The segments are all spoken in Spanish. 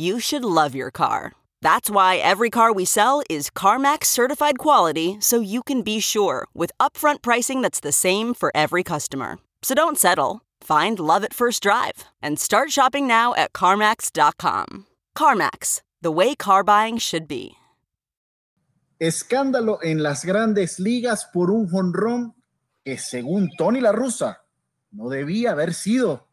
you should love your car. That's why every car we sell is CarMax certified quality so you can be sure with upfront pricing that's the same for every customer. So don't settle. Find love at first drive and start shopping now at CarMax.com. CarMax, the way car buying should be. Escándalo en las grandes ligas por un jonrón que según Tony La Russa no debía haber sido.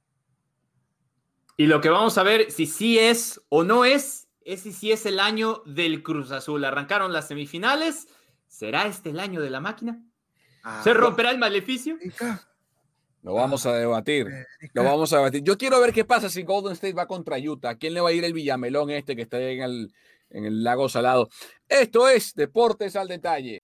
Y lo que vamos a ver si sí es o no es, es si sí es el año del Cruz Azul. Arrancaron las semifinales. ¿Será este el año de la máquina? Ah, ¿Se romperá el maleficio? Lo vamos a debatir. Lo vamos a debatir. Yo quiero ver qué pasa si Golden State va contra Utah. ¿A quién le va a ir el Villamelón este que está en el, en el lago salado? Esto es Deportes al Detalle.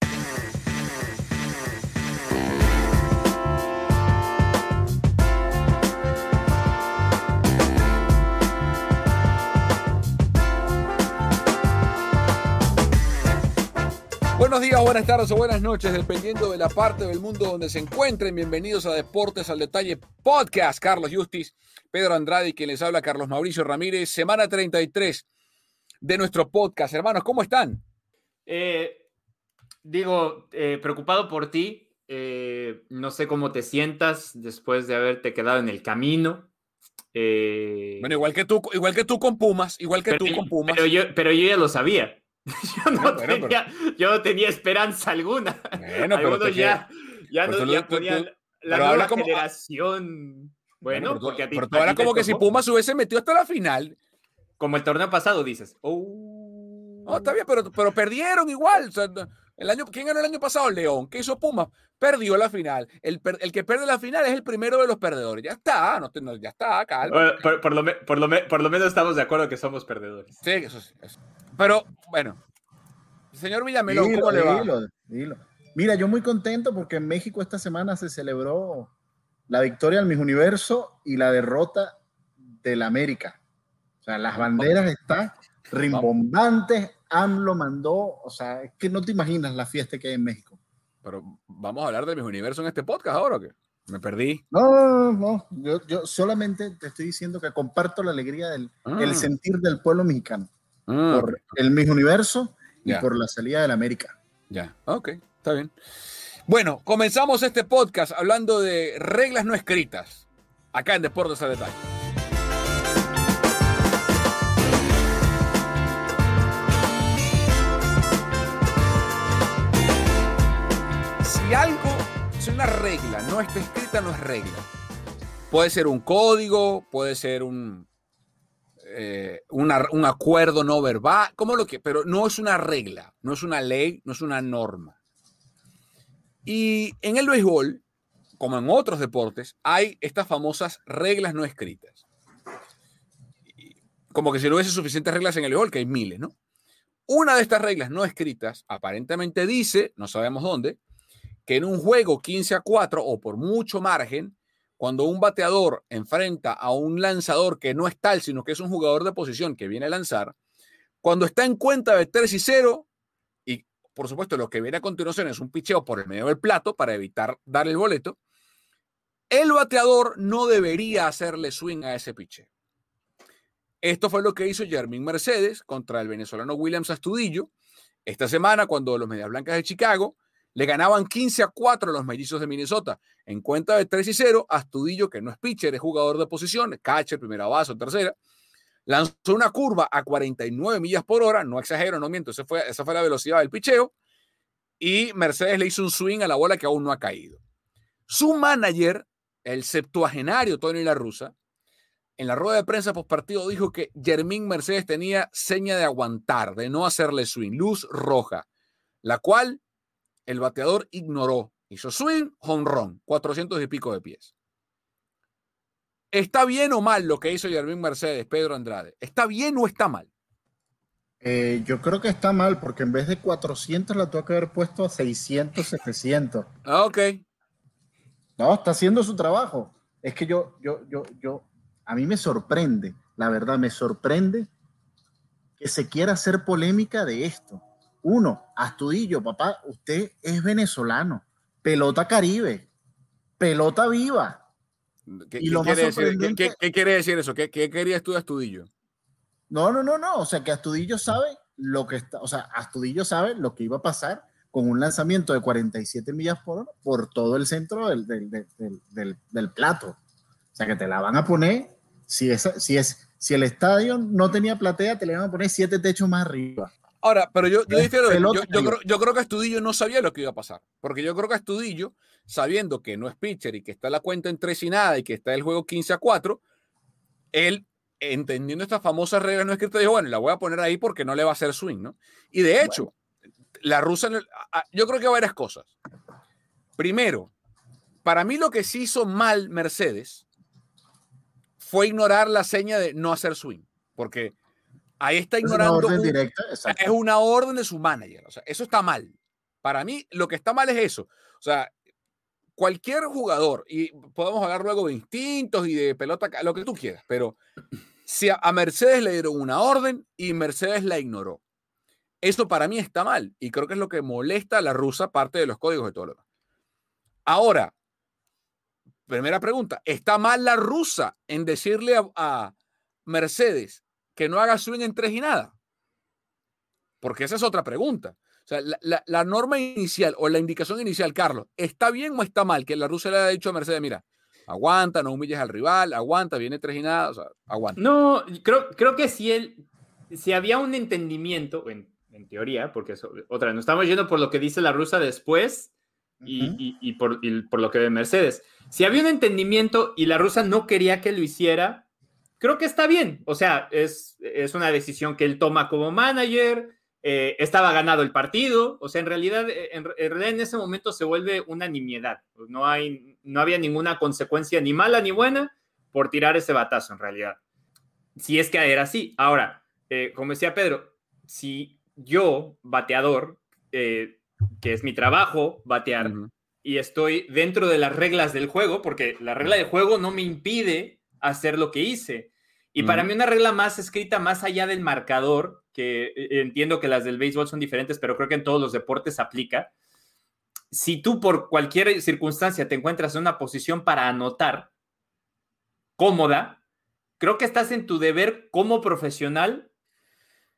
Buenos días, buenas tardes o buenas noches, dependiendo de la parte del mundo donde se encuentren. Bienvenidos a Deportes al Detalle Podcast. Carlos Justis, Pedro Andrade y quien les habla, Carlos Mauricio Ramírez. Semana 33 de nuestro podcast. Hermanos, ¿cómo están? Eh, digo, eh, preocupado por ti. Eh, no sé cómo te sientas después de haberte quedado en el camino. Bueno, igual que tú, igual que tú con Pumas, igual que pero, tú con Pumas. pero yo, pero yo ya lo sabía. Yo no, bueno, tenía, yo no tenía esperanza alguna. Bueno, pero Algunos ya, ya, no, tú ya lo- tú- ponían tú- la nueva como- generación. Bueno, porque a ti, pero tú a hablas ti te como que si. Pumas hubiese metido hasta la final. Como el torneo pasado, dices. Oh. No, está bien, pero, pero perdieron igual. O sea, no- el año, ¿Quién ganó el año pasado? León. ¿Qué hizo Pumas? Perdió la final. El, per- el que pierde la final es el primero de los perdedores. Ya está, no, ya está, calma. Por, por lo, por, lo, por lo menos estamos de acuerdo que somos perdedores. Sí, eso sí. eso. Pero, bueno. Señor Villamelón, Dilo, ¿cómo le va? dilo, dilo. Mira, yo muy contento porque en México esta semana se celebró la victoria del Miss Universo y la derrota del América. O sea, las banderas están rimbombantes. AMLO mandó, o sea, es que no te imaginas la fiesta que hay en México. Pero vamos a hablar de mis universo en este podcast ahora o qué? Me perdí. No, no, no, no. Yo, yo solamente te estoy diciendo que comparto la alegría del Ah. el sentir del pueblo mexicano Ah, por el Miss Universo y por la salida del América. Ya, ok, está bien. Bueno, comenzamos este podcast hablando de reglas no escritas, acá en Deportes al Detalle. Si algo, si una regla no está escrita, no es regla. Puede ser un código, puede ser un, eh, un acuerdo no verbal, como lo que, pero no es una regla, no es una ley, no es una norma. Y en el béisbol, como en otros deportes, hay estas famosas reglas no escritas. Como que si no hubiese suficientes reglas en el béisbol, que hay miles, ¿no? Una de estas reglas no escritas aparentemente dice, no sabemos dónde, que en un juego 15 a 4 o por mucho margen, cuando un bateador enfrenta a un lanzador que no es tal, sino que es un jugador de posición que viene a lanzar, Cuando está en cuenta de 3 y 0, y por supuesto lo que viene a continuación es un picheo por el medio del plato para evitar dar el boleto, el bateador no debería hacerle swing a ese picheo. Esto fue lo que hizo Jermín Mercedes contra el venezolano Williams Astudillo esta semana cuando los Medias Blancas de Chicago le ganaban 15 a 4 a los mellizos de Minnesota. En cuenta de 3 y 0, Astudillo, que no es pitcher, es jugador de posición, catcher, primera base o tercera, lanzó una curva a 49 millas por hora, no exagero, no miento, esa fue, esa fue la velocidad del picheo, y Mercedes le hizo un swing a la bola que aún no ha caído. Su manager, el septuagenario Tony La Russa, en la rueda de prensa post partido dijo que Jermín Mercedes tenía seña de aguantar, de no hacerle swing, luz roja, la cual el bateador ignoró. Hizo swing, home run, 400 y pico de pies. ¿Está bien o mal lo que hizo Jermín Mercedes, Pedro Andrade? ¿Está bien o está mal? Eh, yo creo que está mal porque en vez de 400 la tuvo que haber puesto a 600, 700. Ah, ok. No, está haciendo su trabajo. Es que yo, yo, yo, yo, a mí me sorprende, la verdad, me sorprende que se quiera hacer polémica de esto. Uno, Astudillo, papá, usted es venezolano, pelota caribe, pelota viva. ¿Qué, y lo quiere, decir, ¿qué, quiere decir eso? ¿Qué, ¿Qué, querías tú de Astudillo? No, no, no, no. O sea, que Astudillo sabe lo que está, o sea, Astudillo sabe lo que iba a pasar con un lanzamiento de 47 millas por hora por todo el centro del, del, del, del plato. O sea, que te la van a poner si, es, si, es, si el estadio no tenía platea, te le van a poner siete techos más arriba. Ahora, pero yo, yo, yo, yo, creo, que Astudillo no sabía lo que iba a pasar. Porque yo creo que Astudillo, sabiendo que no es pitcher y que está la cuenta en 3 y nada y que está el juego 15 a 4, él, entendiendo estas famosas reglas no escritas, dijo, bueno, la voy a poner ahí porque no le va a hacer swing, ¿no? Y de hecho, la rusa, yo creo que varias cosas. Primero, para mí lo que sí hizo mal Mercedes fue ignorar la seña de no hacer swing, porque ahí está ignorando. Es una orden directa, Es una orden de su manager. O sea, eso está mal. Para mí, lo que está mal es eso. O sea, cualquier jugador, y podemos hablar luego de instintos y de pelota, lo que tú quieras, pero si a, Mercedes le dieron una orden y Mercedes la ignoró, eso para mí está mal. Y creo que es lo que molesta a la rusa, parte de los códigos de todo lo demás. Ahora, primera pregunta, ¿está mal la rusa en decirle a, Mercedes que no haga swing en tres y nada? Porque esa es otra pregunta. O sea, la, norma inicial o la indicación inicial, Carlos, ¿está bien o está mal que la rusa le haya dicho a Mercedes, mira, aguanta, no humilles al rival, aguanta, viene tres y nada, o sea, aguanta? No, creo, creo que si él, si había un entendimiento, en, en teoría, porque otra vez, nos estamos yendo por lo que dice la rusa después y, por, por, lo que ve Mercedes. Si había un entendimiento y la rusa no quería que lo hiciera, creo que está bien. O sea, es, es una decisión que él toma como manager. Eh, estaba ganado el partido. O sea, en realidad, eh, en, realidad en ese momento se vuelve una nimiedad. No, hay, no había ninguna consecuencia ni mala ni buena por tirar ese batazo en realidad. Si es que era así. Ahora, eh, como decía Pedro, si yo, bateador, que es mi trabajo, batear, y estoy dentro de las reglas del juego, porque la regla del juego no me impide hacer lo que hice. Y para mí una regla más escrita más allá del marcador, que eh, entiendo que las del béisbol son diferentes, pero creo que en todos los deportes aplica. Si tú por cualquier circunstancia te encuentras en una posición para anotar cómoda, creo que estás en tu deber como profesional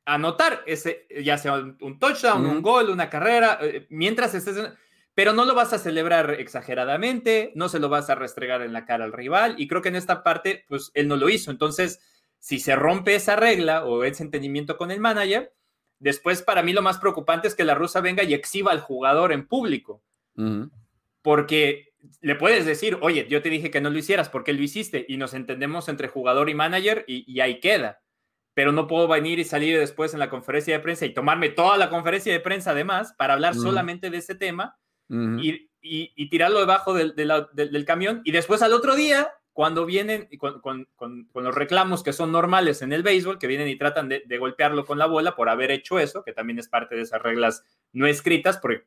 anotar ese, ya sea un, touchdown, un gol, una carrera, eh, mientras estés... pero no lo vas a celebrar exageradamente, no se lo vas a restregar en la cara al rival, y creo que en esta parte, pues él no lo hizo. Entonces, si se rompe esa regla o ese entendimiento con el manager, después para mí lo más preocupante es que la rusa venga y exhiba al jugador en público. Porque le puedes decir, oye, yo te dije que no lo hicieras, porque lo hiciste? Y nos entendemos entre jugador y manager y ahí queda pero no puedo venir y salir después en la conferencia de prensa y tomarme toda la conferencia de prensa además para hablar solamente de ese tema y, y, tirarlo debajo del, del, camión y después al otro día, cuando vienen con, con, con, los reclamos que son normales en el béisbol, que vienen y tratan de, golpearlo con la bola por haber hecho eso, que también es parte de esas reglas no escritas, porque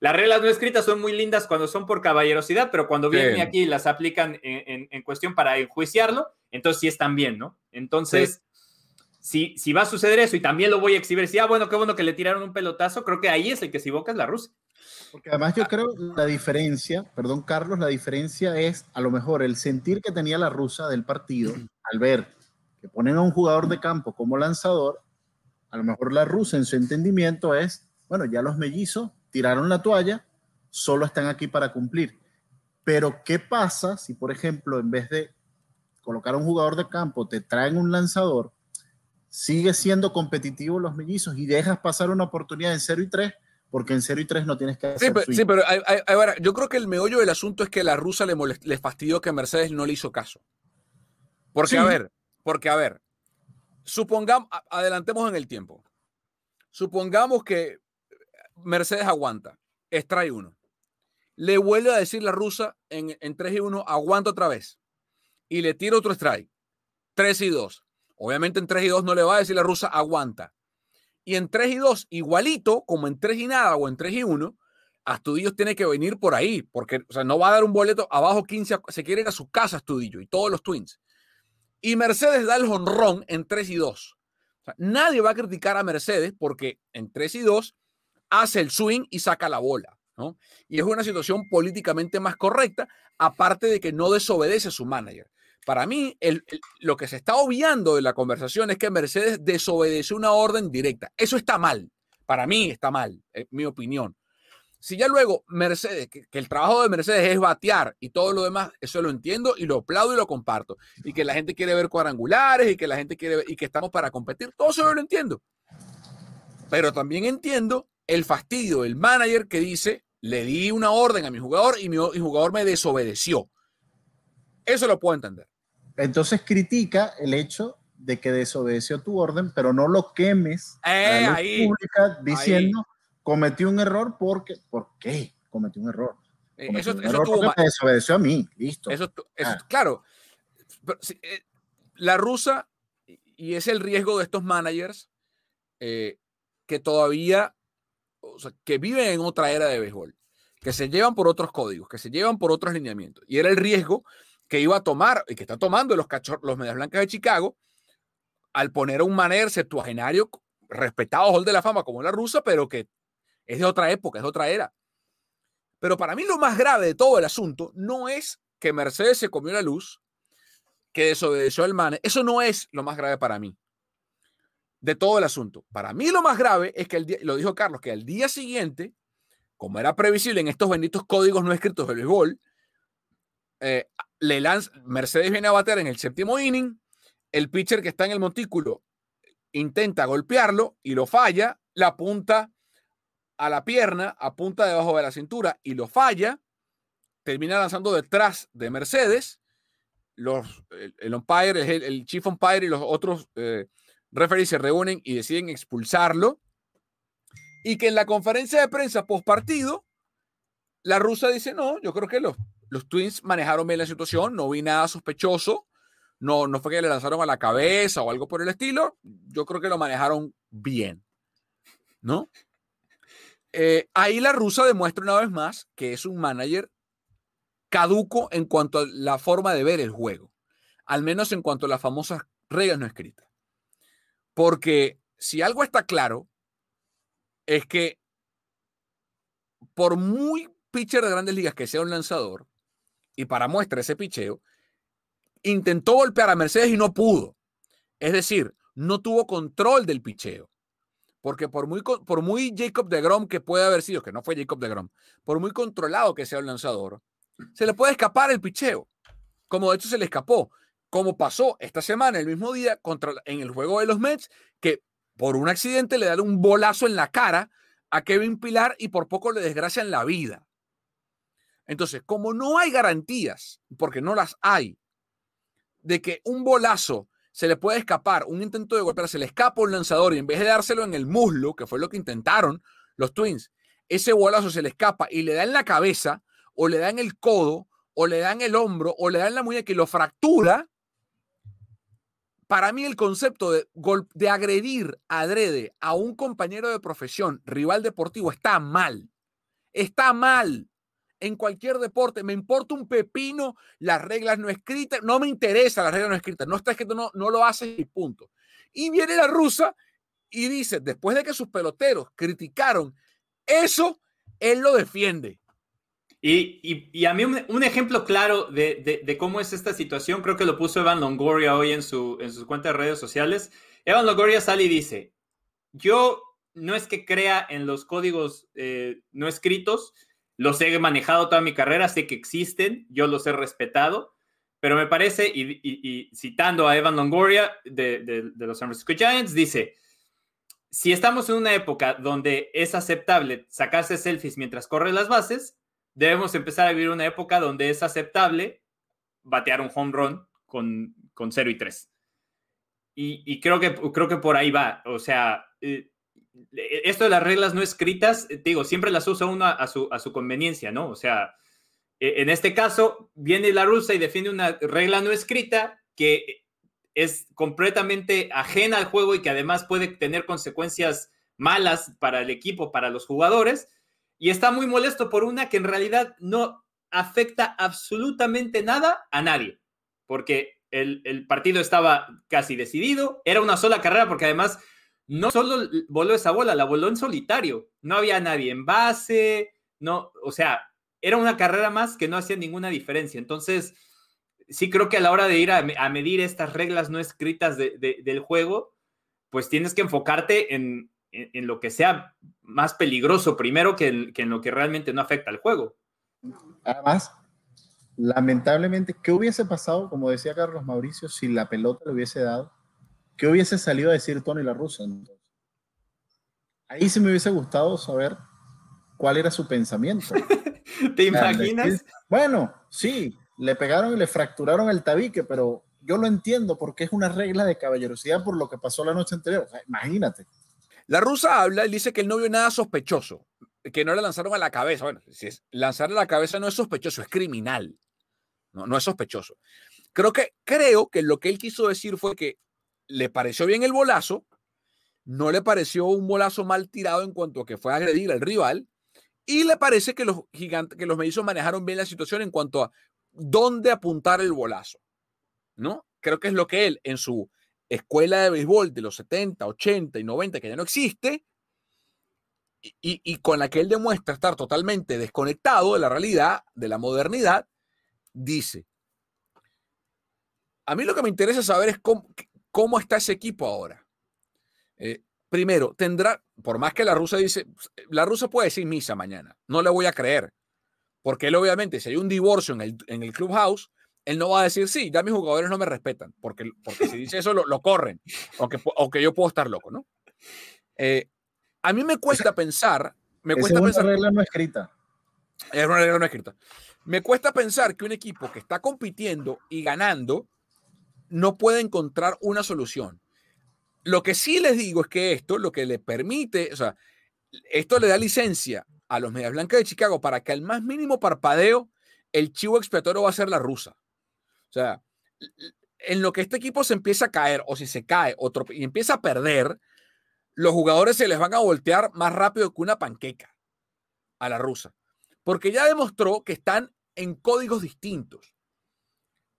las reglas no escritas son muy lindas cuando son por caballerosidad, pero cuando vienen aquí y las aplican en, en, cuestión para enjuiciarlo, entonces sí están bien, ¿no? Entonces... si, si va a suceder eso y también lo voy a exhibir, si, ah, bueno, qué bueno que le tiraron un pelotazo, creo que ahí es el que se equivoca es la rusa. Porque además yo creo la diferencia, perdón Carlos, la diferencia es a lo mejor el sentir que tenía la rusa del partido al ver que ponen a un jugador de campo como lanzador, a lo mejor la rusa en su entendimiento es, bueno, ya los mellizos tiraron la toalla, solo están aquí para cumplir. Pero ¿qué pasa si, por ejemplo, en vez de colocar a un jugador de campo, te traen un lanzador, sigue siendo competitivo los mellizos y dejas pasar una oportunidad en 0 y 3? Porque en 0 y 3 no tienes que hacer Sí, pero, yo creo que el meollo del asunto es que la rusa le, le fastidió que Mercedes no le hizo caso. Porque, a ver, porque, a ver, supongamos, adelantemos en el tiempo. Supongamos que Mercedes aguanta, extrae uno. Le vuelve a decir la rusa en, en 3 y 1, aguanta otra vez. Y le tira otro strike. 3 y 2. Obviamente en 3 y 2 no le va a decir la rusa, aguanta. Y en 3 y 2, igualito, como en 3 y nada o en 3 y 1, Astudillo tiene que venir por ahí, porque o sea, no va a dar un boleto abajo 15, se quiere ir a su casa Astudillo y todos los Twins. Y Mercedes da el honrón en 3 y 2. nadie va a criticar a Mercedes porque en 3 y 2 hace el swing y saca la bola. ¿no? Y es una situación políticamente más correcta, aparte de que no desobedece a su manager. Para mí, lo que se está obviando de la conversación es que Mercedes desobedeció una orden directa. Eso está mal. Para mí está mal, mi opinión. Si ya luego Mercedes, que, el trabajo de Mercedes es batear y todo lo demás, eso lo entiendo y lo aplaudo y lo comparto. Y que la gente quiere ver cuadrangulares y que la gente quiere ver, y que estamos para competir, todo eso lo entiendo. Pero también entiendo el fastidio del manager que dice, le di una orden a mi jugador y mi, jugador me desobedeció. Eso lo puedo entender. Entonces critica el hecho de que desobedeció tu orden, pero no lo quemes eh, ahí, pública diciendo cometió un error porque, ¿por qué? Cometió un error. Eh, eso, un error tuvo desobedeció a mí, listo. Eso, ah. Claro, eh, la rusa, y es el riesgo de estos managers eh, que todavía, o sea, que viven en otra era de béisbol, que se llevan por otros códigos, que se llevan por otros lineamientos. Y era el riesgo que iba a tomar y que está tomando los, cachorros, los Medias Blancas de Chicago al poner a un manager septuagenario respetado Hall de la Fama como la rusa, pero que es de otra época, es de otra era. Pero para mí lo más grave de todo el asunto no es que Mercedes se comió la luz, que desobedeció el man. Eso no es lo más grave para mí. De todo el asunto. Para mí lo más grave es que, el lo dijo Carlos, que al día siguiente, como era previsible en estos benditos códigos no escritos del béisbol, eh, le lanza, Mercedes viene a bater en el séptimo inning, el pitcher que está en el montículo intenta golpearlo y lo falla, la punta a la pierna, apunta debajo de la cintura y lo falla, termina lanzando detrás de Mercedes. Los, el, umpire, el, chief umpire y los otros eh, referees se reúnen y deciden expulsarlo. Y que en la conferencia de prensa post partido, la rusa dice: No, yo creo que los, los Twins manejaron bien la situación, no vi nada sospechoso, no, no fue que le lanzaron a la cabeza o algo por el estilo, yo creo que lo manejaron bien, ¿no? Eh, ahí la rusa demuestra una vez más que es un manager caduco en cuanto a la forma de ver el juego, al menos en cuanto a las famosas reglas no escritas. Porque si algo está claro, es que por muy pitcher de grandes ligas que sea un lanzador, y para muestra ese picheo, intentó golpear a Mercedes y no pudo. Es decir, no tuvo control del picheo. Porque por muy, por muy Jacob de Grom que puede haber sido, que no fue Jacob de Grom, por muy controlado que sea el lanzador, se le puede escapar el picheo. Como de hecho se le escapó. Como pasó esta semana, el mismo día, contra, en el juego de los Mets, que por un accidente le dan un bolazo en la cara a Kevin Pilar y por poco le desgracian la vida. Entonces, como no hay garantías, porque no las hay, de que un bolazo se le puede escapar un intento de golpear, se le escapa un lanzador y en vez de dárselo en el muslo, que fue lo que intentaron los Twins, ese bolazo se le escapa y le da en la cabeza, o le da en el codo, o le da en el hombro, o le da en la muñeca y lo fractura. Para mí el concepto de, de agredir adrede a un compañero de profesión, rival deportivo, está mal. Está mal en cualquier deporte. Me importa un pepino las reglas no escritas. No me interesa las reglas no escritas. No está escrito, no, no lo haces y punto. Y viene la rusa y dice, después de que sus peloteros criticaron eso, él lo defiende. Y, a mí un, ejemplo claro de, cómo es esta situación, creo que lo puso Evan Longoria hoy en, su, en sus cuentas de redes sociales. Evan Longoria sale y dice, yo no es que crea en los códigos eh, no escritos, los he manejado toda mi carrera, sé que existen, yo los he respetado, pero me parece, y, citando a Evan Longoria de, los San Francisco Giants, dice, si estamos en una época donde es aceptable sacarse selfies mientras corre las bases, debemos empezar a vivir una época donde es aceptable batear un home run con, con 0 y 3. Y, creo, que, creo que por ahí va. O sea, eh, esto de las reglas no escritas, eh, digo, siempre las usa uno a su, a su conveniencia, ¿no? O sea, e, en este caso, viene la rusa y defiende una regla no escrita que es completamente ajena al juego y que además puede tener consecuencias malas para el equipo, para los jugadores y está muy molesto por una que en realidad no afecta absolutamente nada a nadie, porque el, partido estaba casi decidido, era una sola carrera porque además no solo voló esa bola, la voló en solitario, no había nadie en base, no, o sea, era una carrera más que no hacía ninguna diferencia. Entonces, sí creo que a la hora de ir a, medir estas reglas no escritas del juego, pues tienes que enfocarte en, en, lo que sea más peligroso primero que, en lo que realmente no afecta al juego. Además, lamentablemente, ¿qué hubiese pasado, como decía Carlos Mauricio, si la pelota le hubiese dado? ¿Qué hubiese salido a decir Tony La Russa? Ahí sí me hubiese gustado saber cuál era su pensamiento. ¿Te imaginas? bueno, sí, le pegaron y le fracturaron el tabique, pero yo lo entiendo porque es una regla de caballerosidad por lo que pasó la noche anterior. imagínate. La rusa habla y dice que él no vio nada sospechoso, que no le lanzaron a la cabeza. Bueno, si es, lanzarle a la cabeza no es sospechoso, es criminal. No, no es sospechoso. Creo que, creo que lo que él quiso decir fue que le pareció bien el bolazo, no le pareció un bolazo mal tirado en cuanto a que fue a agredir al rival, y le parece que los gigantes, que los manejaron bien la situación en cuanto a dónde apuntar el bolazo. ¿No? Creo que es lo que él, en su escuela de béisbol de los 70, 80 y 90 que ya no existe y, con la que él demuestra estar totalmente desconectado de la realidad, de la modernidad, dice, a mí lo que me interesa saber es cómo, está ese equipo ahora. Eh, primero, tendrá, por más que la rusa dice, la rusa puede decir misa mañana, no le voy a creer, porque él obviamente, si hay un divorcio en el, en el clubhouse, él no va a decir, sí, ya mis jugadores no me respetan, porque, porque si dice eso lo, corren, o que, yo puedo estar loco, ¿no? Eh, a mí me cuesta pensar, me cuesta es una regla no escrita. Es una regla no escrita. Me cuesta pensar que un equipo que está compitiendo y ganando no puede encontrar una solución. Lo que sí les digo es que esto, lo que le permite, o sea, esto le da licencia a los Medias Blancas de Chicago para que al más mínimo parpadeo, el chivo expiatorio va a ser la rusa. O sea, en lo que este equipo se empieza a caer o si se cae y empieza a perder, los jugadores se les van a voltear más rápido que una panqueca a la rusa. Porque ya demostró que están en códigos distintos,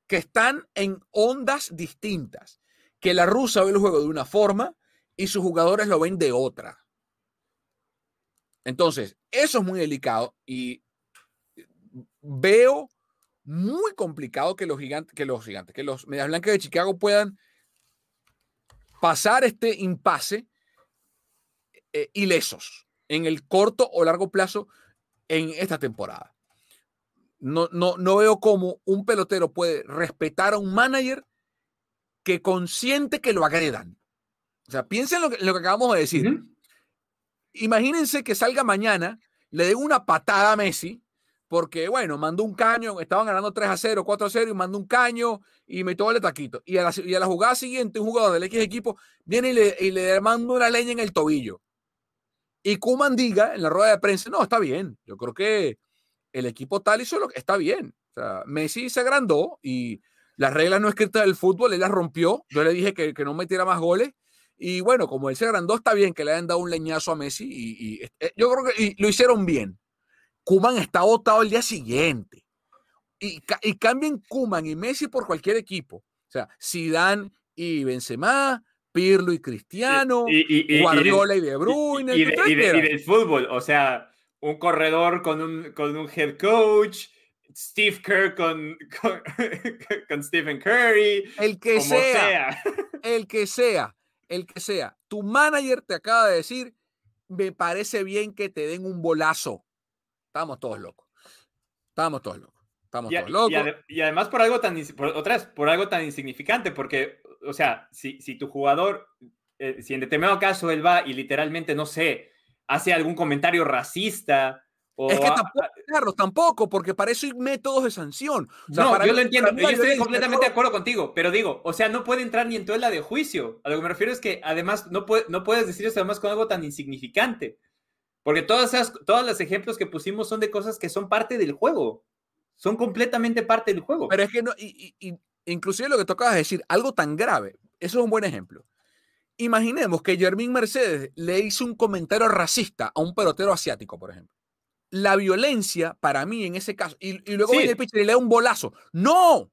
que están en ondas distintas, que la rusa ve el juego de una forma y sus jugadores lo ven de otra. Entonces, eso es muy delicado y veo muy complicado que los gigantes, que los gigantes, que los Medias Blancas de Chicago puedan pasar este impasse eh, ilesos en el corto o largo plazo en esta temporada. No, no, no veo cómo un pelotero puede respetar a un manager que consiente que lo agredan. O sea, piensen lo que, lo que acabamos de decir. Imagínense que salga mañana, le dé una patada a Messi porque, bueno, mandó un caño, estaban ganando 3 a 0, 4 a 0 y mandó un caño y metió el taquito. Y a, la, y a la jugada siguiente, un jugador del X equipo viene y le, y le manda una leña en el tobillo. Y Kuman diga en la rueda de prensa, no, está bien. Yo creo que el equipo tal hizo lo que está bien. O sea, Messi se agrandó y las reglas no escritas del fútbol, él las rompió. Yo le dije que, que no metiera más goles. Y bueno, como él se agrandó, está bien que le hayan dado un leñazo a Messi. Y, y eh, yo creo que lo hicieron bien. Kuman está votado el día siguiente. Y, y cambien Kuman y Messi por cualquier equipo. O sea, Zidane y Benzema, Pirlo y Cristiano, Guardiola y, De Bruyne. Y, del fútbol, o sea, un corredor con un, con un head coach, Steve Kerr con, con, Stephen Curry. El que sea, el que sea, el que sea. Tu manager te acaba de decir, me parece bien que te den un bolazo. Estamos todos locos. Estamos todos locos. Estamos todos locos. Y, además por algo tan, por, por algo tan insignificante, porque, o sea, si, si tu jugador, eh, si en determinado caso él va y literalmente, no sé, hace algún comentario racista, es que tampoco, Carlos, tampoco, porque para eso hay métodos de sanción. no, yo lo entiendo, yo estoy completamente de acuerdo contigo, pero digo, o sea, no puede entrar ni en toda la de juicio. A lo que me refiero es que además no, puede, no puedes decir eso además con algo tan insignificante. Porque todas esas, todos los ejemplos que pusimos son de cosas que son parte del juego. Son completamente parte del juego. Pero es que no, y, y, inclusive lo que tocabas decir, algo tan grave, eso es un buen ejemplo. Imaginemos que Jermín Mercedes le hizo un comentario racista a un pelotero asiático, por ejemplo la violencia para mí en ese caso, y, luego viene el pitcher y le da un bolazo. No,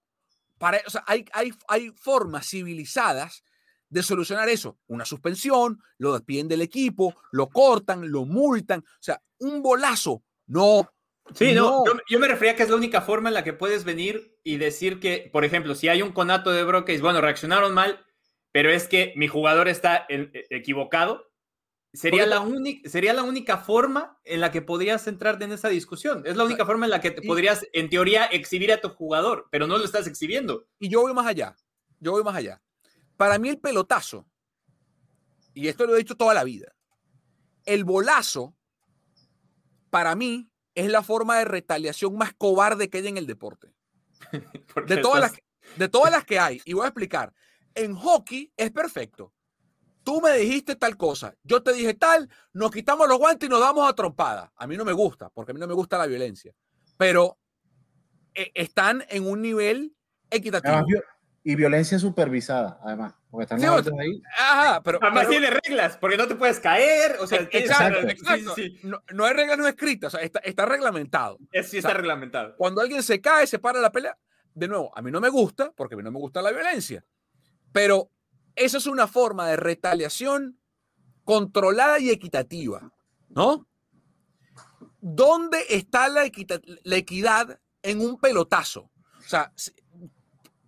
para, o sea, hay, hay, hay formas civilizadas de solucionar eso. Una suspensión, lo despiden del equipo, lo cortan, lo multan. O sea, un bolazo, no. Sí, no, Yo, me refería a que es la única forma en la que puedes venir y decir que, por ejemplo, si hay un conato de Brockes, bueno, reaccionaron mal, pero es que mi jugador está e, equivocado, Sería la, única, sería la única forma en la que podrías entrar en esa discusión. Es la única forma en la que te podrías, en teoría, exhibir a tu jugador, pero no lo estás exhibiendo. Y yo voy más allá. Yo voy más allá. Para mí el pelotazo, y esto lo he dicho toda la vida, el bolazo, para mí, es la forma de retaliación más cobarde que hay en el deporte. de, todas las, de todas las que hay. Y voy a explicar. En hockey es perfecto tú me dijiste tal cosa, yo te dije tal, nos quitamos los guantes y nos damos a trompada. A mí no me gusta, porque a mí no me gusta la violencia, pero eh, están en un nivel equitativo. y violencia supervisada, además. Porque están ahí. Ajá, pero. Además tiene reglas, porque no te puedes caer. O sea, exacto, No, hay reglas no escritas, o sea, está, reglamentado. sí, está reglamentado. Cuando alguien se cae, se para la pelea. De nuevo, a mí no me gusta, porque a mí no me gusta la violencia. Pero eso es una forma de retaliación controlada y equitativa, ¿no? ¿Dónde está la, equidad en un pelotazo? O sea,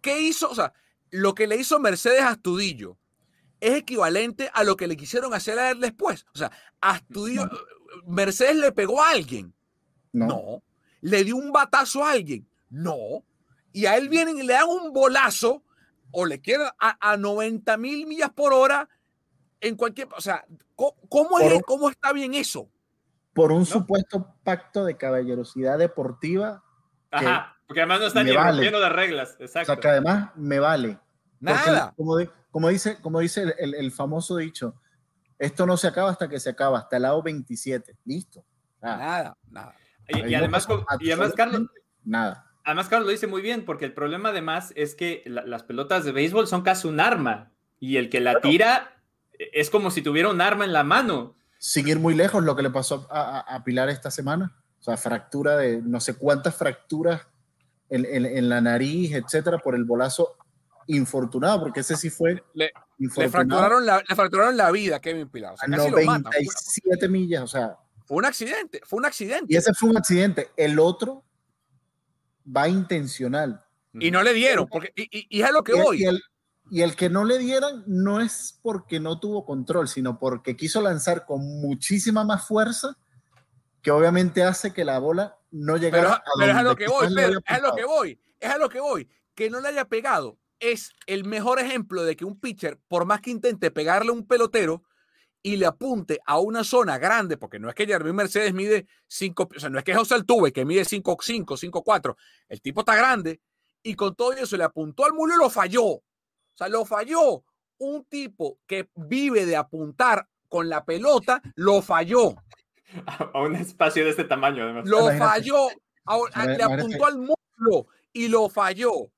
¿qué hizo? O sea, lo que le hizo Mercedes a Astudillo es equivalente a lo que le quisieron hacer a él después. O sea, Astudillo, Mercedes le pegó a alguien. No. no. ¿Le dio un batazo a alguien? No. Y a él vienen y le dan un bolazo o le queda a, a 90 mil millas por hora en cualquier. O sea, ¿cómo, es, cómo está bien eso? Por un supuesto pacto de caballerosidad deportiva. Ajá, porque además no están viendo las reglas. Exacto. O sea, que además me vale. Nada. Como, como, dice, como dice el, el, famoso dicho, esto no se acaba hasta que se acaba, hasta el lado 27. Listo. Nada, nada. Y, además, y además, Carlos. Nada además, Carlos lo dice muy bien, porque el problema además es que las pelotas de béisbol son casi un arma y el que la tira es como si tuviera un arma en la mano. Seguir muy lejos lo que le pasó a, Pilar esta semana. O sea, fractura de no sé cuántas fracturas en, la nariz, etcétera, por el bolazo infortunado, porque ese sí fue. Le, fracturaron, la, le fracturaron la vida Kevin Pilar. O sea, 97 millas, o sea. Fue un accidente, fue un accidente. Y ese fue un accidente. El otro va intencional. Y no le dieron, porque, y, y, es a lo que voy. Y el, y el, que no le dieran no es porque no tuvo control, sino porque quiso lanzar con muchísima más fuerza, que obviamente hace que la bola no llegue a pero es a lo que voy, es a lo que voy, es a lo que voy. Que no le haya pegado es el mejor ejemplo de que un pitcher, por más que intente pegarle a un pelotero, y le apunte a una zona grande, porque no es que Jeremy Mercedes mide 5, o sea, no es que José Altuve que mide 5'5, 5'4, el tipo está grande, y con todo eso le apuntó al muro y lo falló. O sea, lo falló. Un tipo que vive de apuntar con la pelota, lo falló. A un espacio de este tamaño, además. Lo falló. le apuntó al muslo y lo falló.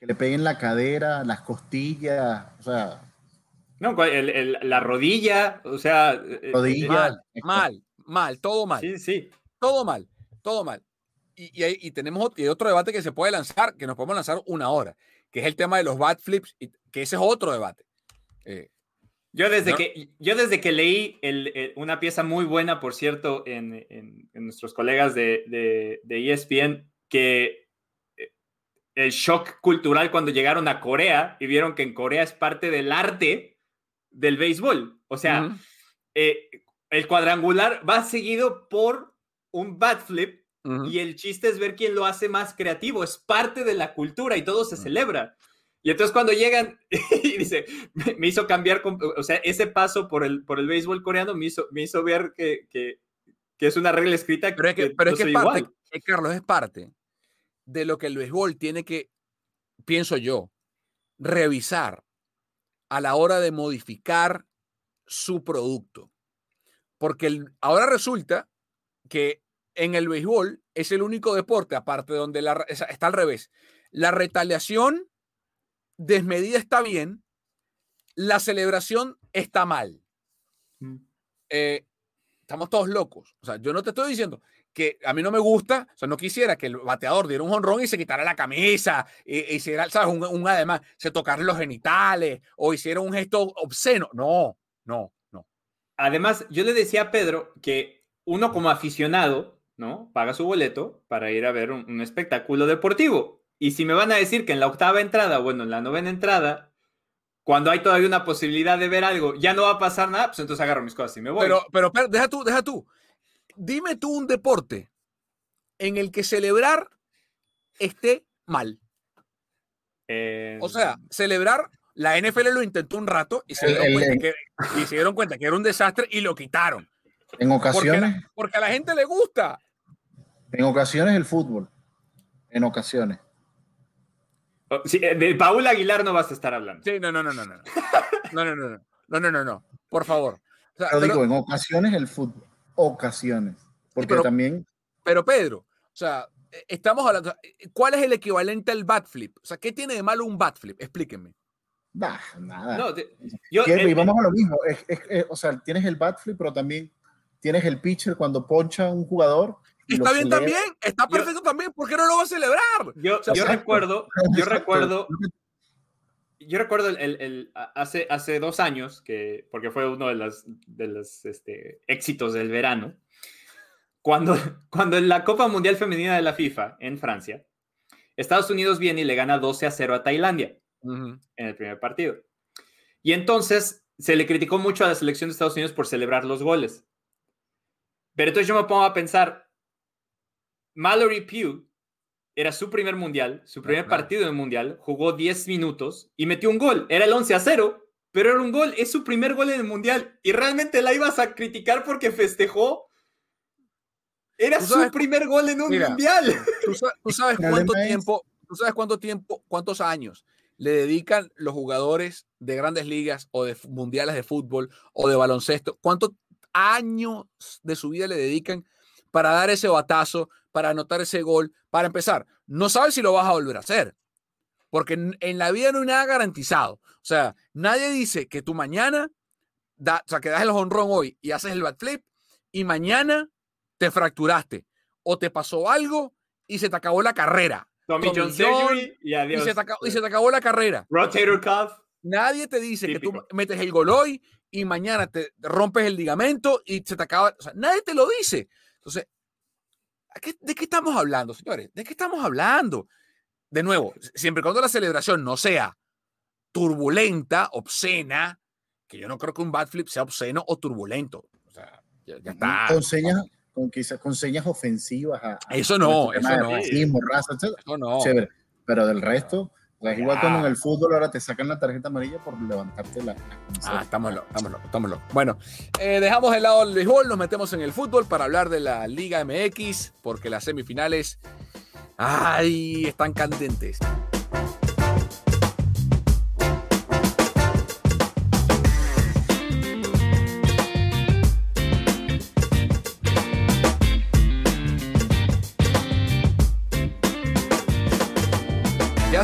Que le peguen la cadera, las costillas, o sea, no, la rodilla, o sea. Eh, eh, rodilla. Mal, mal, mal, todo mal. Sí, sí. Todo mal, todo mal. Y, y, tenemos otro debate que se puede lanzar, que nos podemos lanzar una hora, que es el tema de los bat flips, que ese es otro debate. Eh, Yo desde, que, yo desde que leí una pieza muy buena, por cierto, en, nuestros colegas de, de, ESPN, que eh, el shock cultural cuando llegaron a Corea y vieron que en Corea es parte del arte del béisbol. O sea, eh, el cuadrangular va seguido por un bat flip y el chiste es ver quién lo hace más creativo. Es parte de la cultura y todo se celebra. Y entonces cuando llegan y dice, me, hizo cambiar, o sea, ese paso por el, por el béisbol coreano me hizo, me hizo ver que, que, es una regla escrita. Pero es que, pero es, que parte, eh, Carlos, es parte de lo que el béisbol tiene que, pienso yo, revisar a la hora de modificar su producto. Porque ahora resulta que en el béisbol es el único deporte, aparte donde la, está al revés. La retaliación desmedida está bien, la celebración está mal. Mm. Eh, estamos todos locos. O sea, yo no te estoy diciendo que a mí no me gusta, o sea, no quisiera que el bateador diera un honrón y se quitara la camisa, y, hiciera, ¿sabes? Un, además, se tocara los genitales o hiciera un gesto obsceno. No, no, no. Además, yo le decía a Pedro que uno como aficionado, ¿no? Paga su boleto para ir a ver un espectáculo deportivo. Y si me van a decir que en la octava entrada, bueno, en la novena entrada, cuando hay todavía una posibilidad de ver algo, ya no va a pasar nada, pues entonces agarro mis cosas y me voy. Pero, pero, deja tú, deja tú. Dime tú un deporte en el que celebrar esté mal. O sea, eh, celebrar, la NFL lo intentó un rato y se, dieron cuenta que, y se dieron cuenta que era un desastre y lo quitaron. En ocasiones. porque a la gente le gusta. En ocasiones el fútbol. En ocasiones. Oh, eh, de Paul Aguilar no vas a estar hablando. Sí, no, no, no, no, no. No, no, no, no. No, no, no, no. Por favor. O digo, en ocasiones el fútbol. Ocasiones. Porque también. Pero Pedro, o sea, eh, estamos hablando. ¿Cuál es el equivalente al bat flip? O sea, ¿qué tiene de malo un bat flip? Explíquenme. Nah, nada. No, yo, y vamos a lo mismo. o sea, tienes el bat flip, pero también tienes el pitcher cuando poncha un jugador está bien también, está perfecto también, ¿por qué no lo va a celebrar? Yo, yo recuerdo, yo recuerdo, yo recuerdo el, el, hace, hace dos años, que, porque fue uno de los, de los este, éxitos del verano, cuando, cuando en la Copa Mundial Femenina de la FIFA en Francia, Estados Unidos viene y le gana 12 a 0 a Tailandia en el primer partido. Y entonces se le criticó mucho a la selección de Estados Unidos por celebrar los goles. Pero entonces yo me pongo a pensar, Mallory Pugh era su primer mundial, su primer partido en mundial, jugó 10 minutos y metió un gol. Era el 11 a 0, pero era un gol, es su primer gol en el mundial. Y realmente la ibas a criticar porque festejó. Era su primer gol en un mundial. ¿tú sabes, cuánto tiempo, tú sabes cuánto tiempo, cuántos años le dedican los jugadores de grandes ligas o de mundiales de fútbol o de baloncesto, cuántos años de su vida le dedican para dar ese batazo, para anotar ese gol, para empezar. No sabes si lo vas a volver a hacer, porque en, la vida no hay nada garantizado. O sea, nadie dice que tú mañana, da, o sea, que das el honrón hoy y haces el backflip y mañana te fracturaste o te pasó algo y se te acabó la carrera. Tommy, John, y adiós. Y se, acabó, y se te acabó la carrera. Rotator cuff. Nadie te dice que tú metes el gol hoy y mañana te rompes el ligamento y se te acaba. O sea, nadie te lo dice. Entonces, ¿de qué estamos hablando, señores? ¿De qué estamos hablando? De nuevo, siempre cuando la celebración no sea turbulenta, obscena, que yo no creo que un bad flip sea obsceno o turbulento. O sea, ya, está. Con señas, con, quizás, con señas ofensivas. eso no, eso no. raza, Eso no. Pero del resto, es igual como en el fútbol ahora te sacan la tarjeta amarilla por levantarte la. ah, estamos locos, estamos locos, Bueno, eh, dejamos el lado del béisbol, nos metemos en el fútbol para hablar de la Liga MX, porque las semifinales. ¡Ay! Están candentes.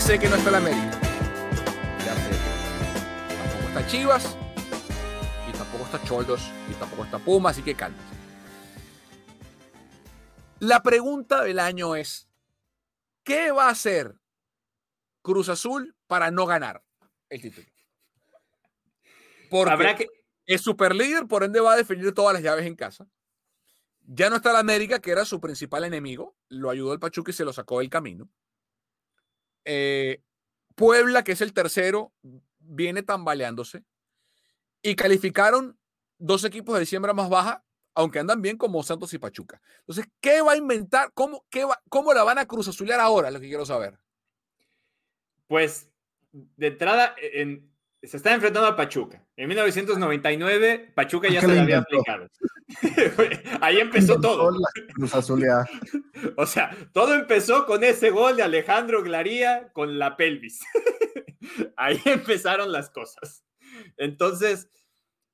Sé que no está la América. Ya sé. Tampoco está Chivas. Y tampoco está Choldos. Y tampoco está Puma. Así que calma. La pregunta del año es: ¿qué va a hacer Cruz Azul para no ganar el título? Porque Habrá que... es super líder, por ende va a definir todas las llaves en casa. Ya no está la América, que era su principal enemigo. Lo ayudó el Pachuca y se lo sacó del camino. Eh, Puebla, que es el tercero, viene tambaleándose. Y calificaron dos equipos de siembra más baja, aunque andan bien como Santos y Pachuca. Entonces, ¿qué va a inventar? ¿Cómo, qué va, cómo la van a cruz azulear ahora? Lo que quiero saber. Pues, de entrada, en, se está enfrentando a Pachuca. En 1999, Pachuca ya se le había aplicado. Ahí empezó todo. o sea, todo empezó con ese gol de Alejandro Glaría con la pelvis. Ahí empezaron las cosas. Entonces,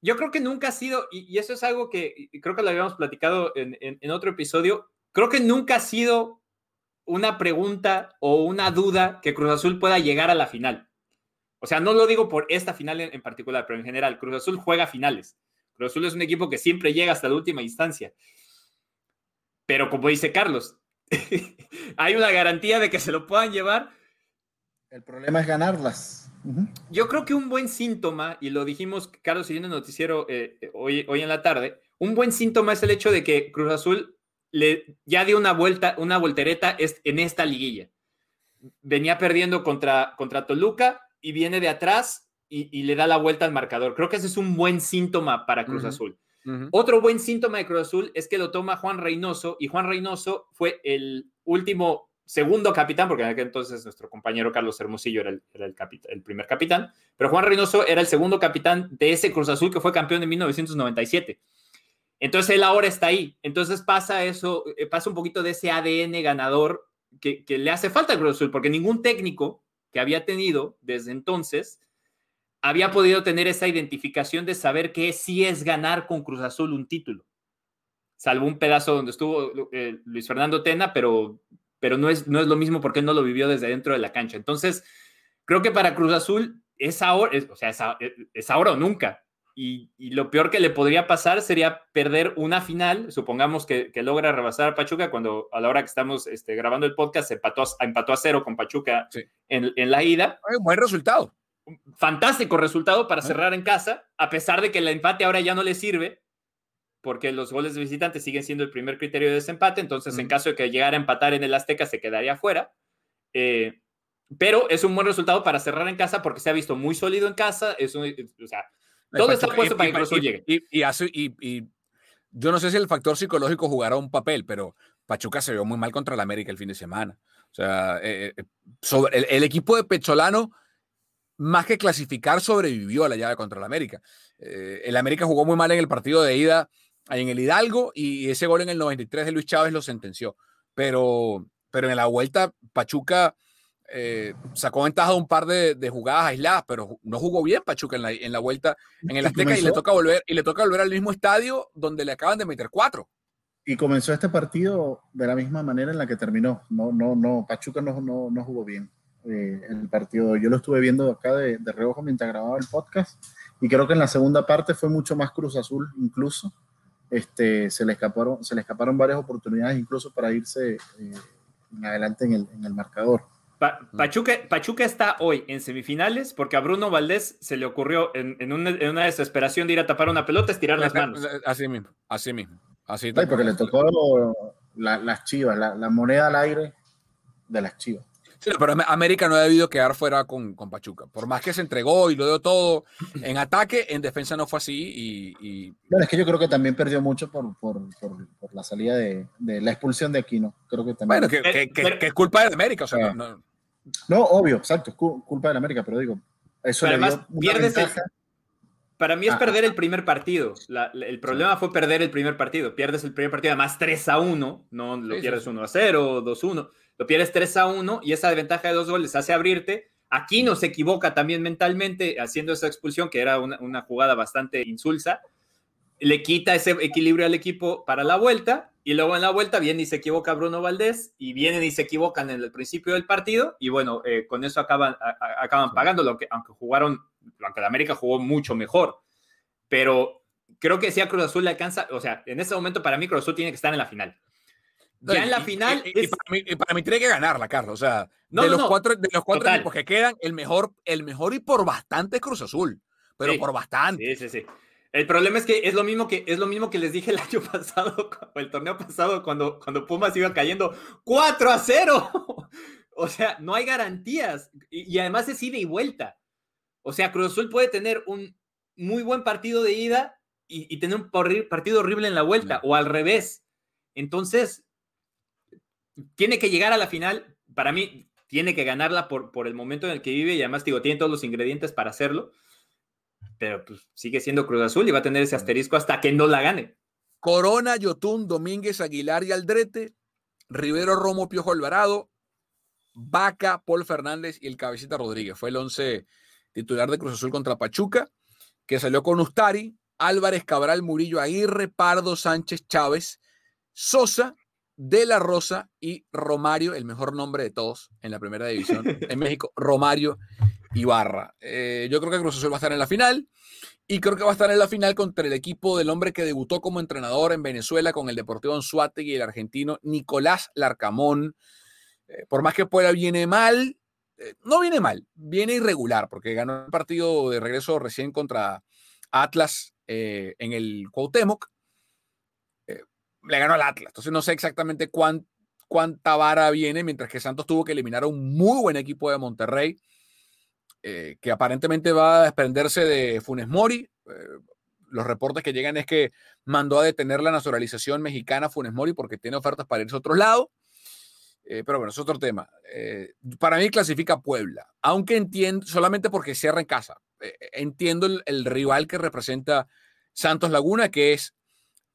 yo creo que nunca ha sido, y, eso es algo que creo que lo habíamos platicado en, en otro episodio, creo que nunca ha sido una pregunta o una duda que Cruz Azul pueda llegar a la final. O sea, no lo digo por esta final en, particular, pero en general, Cruz Azul juega finales. Cruz Azul es un equipo que siempre llega hasta la última instancia. Pero como dice Carlos, hay una garantía de que se lo puedan llevar. El problema es ganarlas. Yo creo que un buen síntoma, y lo dijimos Carlos y yo en el noticiero eh, eh, hoy, hoy en la tarde, un buen síntoma es el hecho de que Cruz Azul le, ya dio una vuelta, una voltereta en esta liguilla. Venía perdiendo contra, contra Toluca, y viene de atrás y, le da la vuelta al marcador. Creo que ese es un buen síntoma para Cruz Azul. Otro buen síntoma de Cruz Azul es que lo toma Juan Reynoso y Juan Reynoso fue el último segundo capitán, porque en aquel entonces nuestro compañero Carlos Hermosillo era el, el, el, primer capitán, pero Juan Reynoso era el segundo capitán de ese Cruz Azul que fue campeón en 1997. Entonces él ahora está ahí. Entonces pasa eso, eh, pasa un poquito de ese ADN ganador que, que le hace falta a Cruz Azul, porque ningún técnico que había tenido desde entonces, había podido tener esa identificación de saber que sí es ganar con Cruz Azul un título. Salvo un pedazo donde estuvo eh, Luis Fernando Tena, pero, pero no, es, no es lo mismo porque él no lo vivió desde dentro de la cancha. Entonces, creo que para Cruz Azul es ahora, o sea, es ahora o nunca. Y, lo peor que le podría pasar sería perder una final. Supongamos que, logra rebasar a Pachuca cuando a la hora que estamos este, grabando el podcast se empató, empató a cero con Pachuca en, la ida. Un buen resultado. Fantástico resultado para cerrar en casa, a pesar de que el empate ahora ya no le sirve, porque los goles de visitante siguen siendo el primer criterio de desempate. Entonces, en caso de que llegara a empatar en el Azteca, se quedaría fuera. Eh, pero es un buen resultado para cerrar en casa porque se ha visto muy sólido en casa. Es o sea, todo está puesto para que Cruz llegue. Y, hace, y, yo no sé si el factor psicológico jugará un papel, pero Pachuca se vio muy mal contra el América el fin de semana. O sea, eh, eh, sobre el, equipo de Pecholano, más que clasificar, sobrevivió a la llave contra el América. Eh, el América jugó muy mal en el partido de ida en el Hidalgo y ese gol en el 93 de Luis Chávez lo sentenció. Pero, pero en la vuelta, Pachuca eh, sacó ventaja de un par de, jugadas aisladas, pero no jugó bien Pachuca en la, en la vuelta en el Azteca y le toca volver y le toca volver al mismo estadio donde le acaban de meter cuatro. Y comenzó este partido de la misma manera en la que terminó. No, no, no, Pachuca no, no, no jugó bien eh, el partido. Yo lo estuve viendo acá de, de reojo mientras grababa el podcast y creo que en la segunda parte fue mucho más Cruz Azul incluso. Este, se, le escaparon, se le escaparon varias oportunidades incluso para irse eh, en adelante en el, en el marcador. Pachuca, Pachuca, está hoy en semifinales porque a Bruno Valdés se le ocurrió en, una, desesperación de ir a tapar una pelota, estirar las manos. Así mismo, así mismo. Así porque le tocó las chivas, la, moneda al aire de las chivas. Sí, pero América no ha debido quedar fuera con, Pachuca. Por más que se entregó y lo dio todo en ataque, en defensa no fue así. Y, Bueno, es que yo creo que también perdió mucho por, la salida de, la expulsión de Aquino. Creo que también. Bueno, que, es culpa de América. O sea, no, no, obvio, exacto, es culpa de la América, pero digo, eso le además, pierdes Para mí es ah. perder el primer partido. el problema fue perder el primer partido. Pierdes el primer partido, además 3 a 1, no lo pierdes 1 a 0, 2 a 1. Lo pierdes 3 a 1 y esa desventaja de dos goles hace abrirte. Aquí no se equivoca también mentalmente haciendo esa expulsión, que era una, una jugada bastante insulsa. Le quita ese equilibrio al equipo para la vuelta y luego en la vuelta viene y se equivoca Bruno Valdés y vienen y se equivocan en el principio del partido y bueno, eh, con eso acaban, acaban pagando, lo que, aunque jugaron, aunque la América jugó mucho mejor. Pero creo que si a Cruz Azul le alcanza, o sea, en ese momento para mí Cruz Azul tiene que estar en la final. Ya en la final. Y, para, mí, tiene que ganarla, Carlos. O sea, de, los cuatro, de los cuatro equipos que quedan, el mejor, el mejor y por bastante es Cruz Azul. pero por bastante. Sí, sí, sí. El problema es que es lo mismo que es lo mismo que les dije el año pasado, el torneo pasado, cuando, cuando Pumas iba cayendo 4 a 0. o sea, no hay garantías. Y, además es ida y vuelta. O sea, Cruz Azul puede tener un muy buen partido de ida y, tener un partido horrible en la vuelta, o al revés. Entonces, tiene que llegar a la final. Para mí, tiene que ganarla por, por el momento en el que vive y además, digo, tiene todos los ingredientes para hacerlo pero pues sigue siendo Cruz Azul y va a tener ese asterisco hasta que no la gane. Corona, Yotún, Domínguez, Aguilar y Aldrete, Rivero, Romo, Piojo Alvarado, Vaca, Paul Fernández y el Cabecita Rodríguez. Fue el once titular de Cruz Azul contra Pachuca, que salió con Ustari, Álvarez, Cabral, Murillo, Aguirre, Pardo, Sánchez, Chávez, Sosa, De La Rosa y Romario, el mejor nombre de todos en la primera división en México, Romario Ibarra. Eh, yo creo que Cruz Azul va a estar en la final y creo que va a estar en la final contra el equipo del hombre que debutó como entrenador en Venezuela con el Deportivo Anzuategui y el argentino Nicolás Larcamón. Eh, por más que Puebla viene mal, eh, no viene mal, viene irregular porque ganó el partido de regreso recién contra Atlas en el Cuauhtémoc. le ganó al Atlas, entonces no sé exactamente cuánta vara viene, mientras que Santos tuvo que eliminar a un muy buen equipo de Monterrey. Eh, que aparentemente va a desprenderse de Funes Mori. Eh, los reportes que llegan es que mandó a detener la naturalización mexicana Funes Mori porque tiene ofertas para irse a otro lado. Eh, pero bueno, es otro tema. para mí clasifica Puebla, aunque entiendo, solamente porque cierra en casa. entiendo el, rival que representa Santos Laguna, que es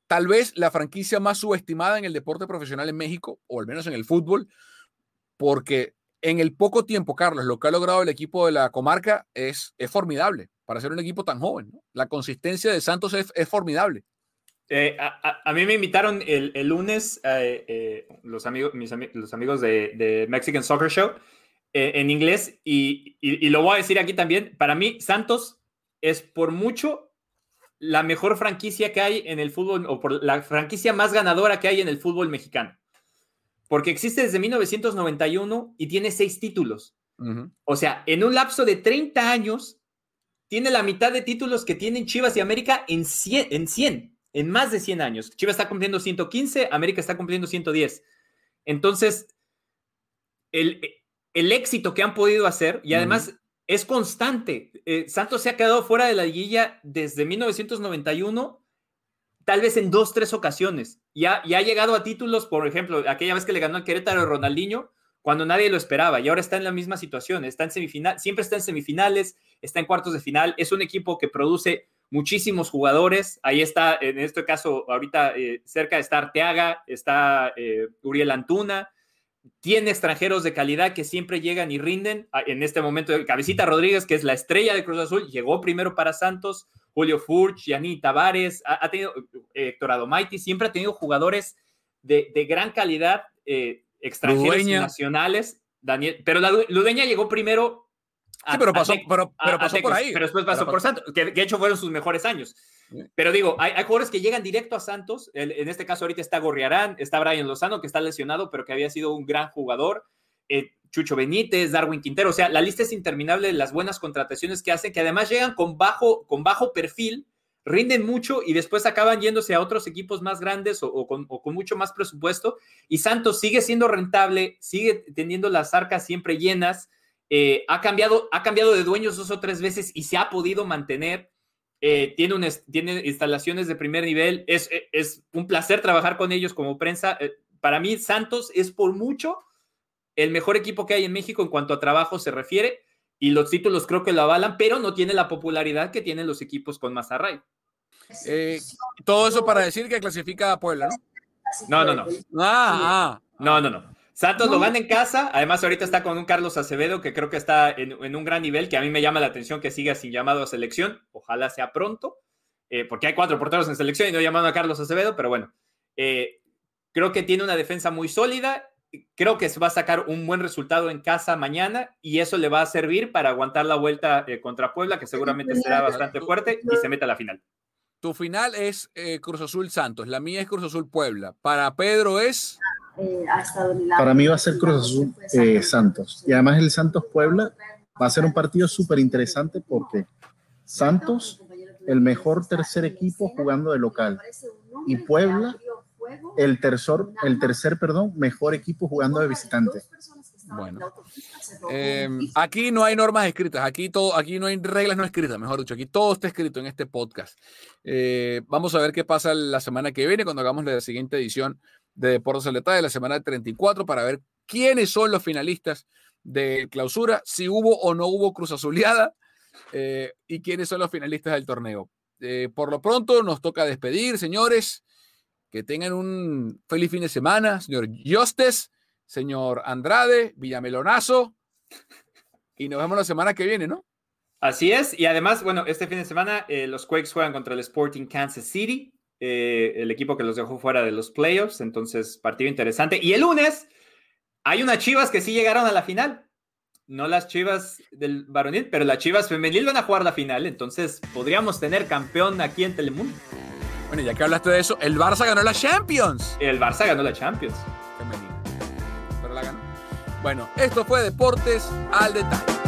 tal vez la franquicia más subestimada en el deporte profesional en México, o al menos en el fútbol, porque en el poco tiempo, Carlos, lo que ha logrado el equipo de la comarca es, es formidable para ser un equipo tan joven. La consistencia de Santos es, formidable. Eh, a, mí me invitaron el, lunes eh, eh, los, amigos, mis amigos de, Mexican Soccer Show en inglés y, y, lo voy a decir aquí también. Para mí, Santos es por mucho la mejor franquicia que hay en el fútbol o por la franquicia más ganadora que hay en el fútbol mexicano porque existe desde 1991 y tiene seis títulos. O sea, en un lapso de 30 años, tiene la mitad de títulos que tienen Chivas y América en 100, en 100, en más de 100 años. Chivas está cumpliendo 115, América está cumpliendo 110. Entonces, el, el éxito que han podido hacer, y además es constante. Eh, Santos se ha quedado fuera de la liguilla desde 1991 tal vez en dos, tres ocasiones. Y ha, ha llegado a títulos, por ejemplo, aquella vez que le ganó al Querétaro Ronaldinho, cuando nadie lo esperaba y ahora está en la misma situación, está en semifinal, siempre está en semifinales, está en cuartos de final, es un equipo que produce muchísimos jugadores, ahí está, en este caso, ahorita eh, cerca está Arteaga, está eh, Uriel Antuna, tiene extranjeros de calidad que siempre llegan y rinden. En este momento, Cabecita Rodríguez, que es la estrella de Cruz Azul, llegó primero para Santos. Julio Furch, Yanni Tavares, ha, tenido eh, Héctor Adomaiti, siempre ha tenido jugadores de, gran calidad, eh, extranjeros y nacionales. Daniel, pero la Ludeña llegó primero. sí, pero pasó, pero, pasó por ahí. Pero después pasó por Santos, que de hecho fueron sus mejores años. Pero digo, hay, jugadores que llegan directo a Santos. en este caso, ahorita está Gorriarán, está Brian Lozano, que está lesionado, pero que había sido un gran jugador. Eh, Chucho Benítez, Darwin Quintero. O sea, la lista es interminable de las buenas contrataciones que hacen, que además llegan con bajo, con bajo perfil, rinden mucho y después acaban yéndose a otros equipos más grandes o, con, mucho más presupuesto. Y Santos sigue siendo rentable, sigue teniendo las arcas siempre llenas. Eh, ha, cambiado, ha cambiado de dueños dos o tres veces y se ha podido mantener. Eh, tiene, un, tiene instalaciones de primer nivel. Es, es, un placer trabajar con ellos como prensa. Eh, para mí, Santos es por mucho el mejor equipo que hay en México en cuanto a trabajo se refiere. Y los títulos creo que lo avalan, pero no tiene la popularidad que tienen los equipos con más arraigo. Eh, todo eso para decir que clasifica a Puebla, ¿no? No, no, no. Ah, ah. No, no, no. Santos lo gana en casa. Además, ahorita está con un Carlos Acevedo que creo que está en, un gran nivel, que a mí me llama la atención que siga sin llamado a selección. Ojalá sea pronto, eh, porque hay cuatro porteros en selección y no llamando a Carlos Acevedo, pero bueno. Eh, creo que tiene una defensa muy sólida. Creo que se va a sacar un buen resultado en casa mañana y eso le va a servir para aguantar la vuelta eh, contra Puebla, que seguramente será bastante fuerte y se mete a la final. Tu final es Cruz Azul Santos, la mía es Cruz Azul Puebla. Para Pedro es eh, Para mí va a ser Cruz Azul eh, Santos. Y además el Santos Puebla va a ser un partido súper interesante porque Santos, el mejor tercer equipo jugando de local. Y Puebla, el tercer, el tercer perdón, mejor equipo jugando de visitante. Bueno, em, aquí no hay normas escritas, aquí, todo, aquí no hay reglas no escritas, mejor dicho, aquí todo está escrito en este podcast. Eh, vamos a ver qué pasa la semana que viene cuando hagamos la siguiente edición de Deportes al de la semana 34 para ver quiénes son los finalistas de clausura, si hubo o no hubo Cruz Azuleada eh, y quiénes son los finalistas del torneo. Eh, por lo pronto nos toca despedir, señores. Que tengan un feliz fin de semana, señor Yostes señor Andrade, Villamelonazo. Y nos vemos la semana que viene, ¿no? Así es. Y además, bueno, este fin de semana eh, los Quakes juegan contra el Sporting Kansas City, eh, el equipo que los dejó fuera de los playoffs. Entonces, partido interesante. Y el lunes hay unas chivas que sí llegaron a la final. No las chivas del varonil, pero las chivas femenil van a jugar la final. Entonces, podríamos tener campeón aquí en Telemundo. Bueno, ya que hablaste de eso, el Barça ganó la Champions. El Barça ganó la Champions. Bueno, esto fue Deportes al Detalle.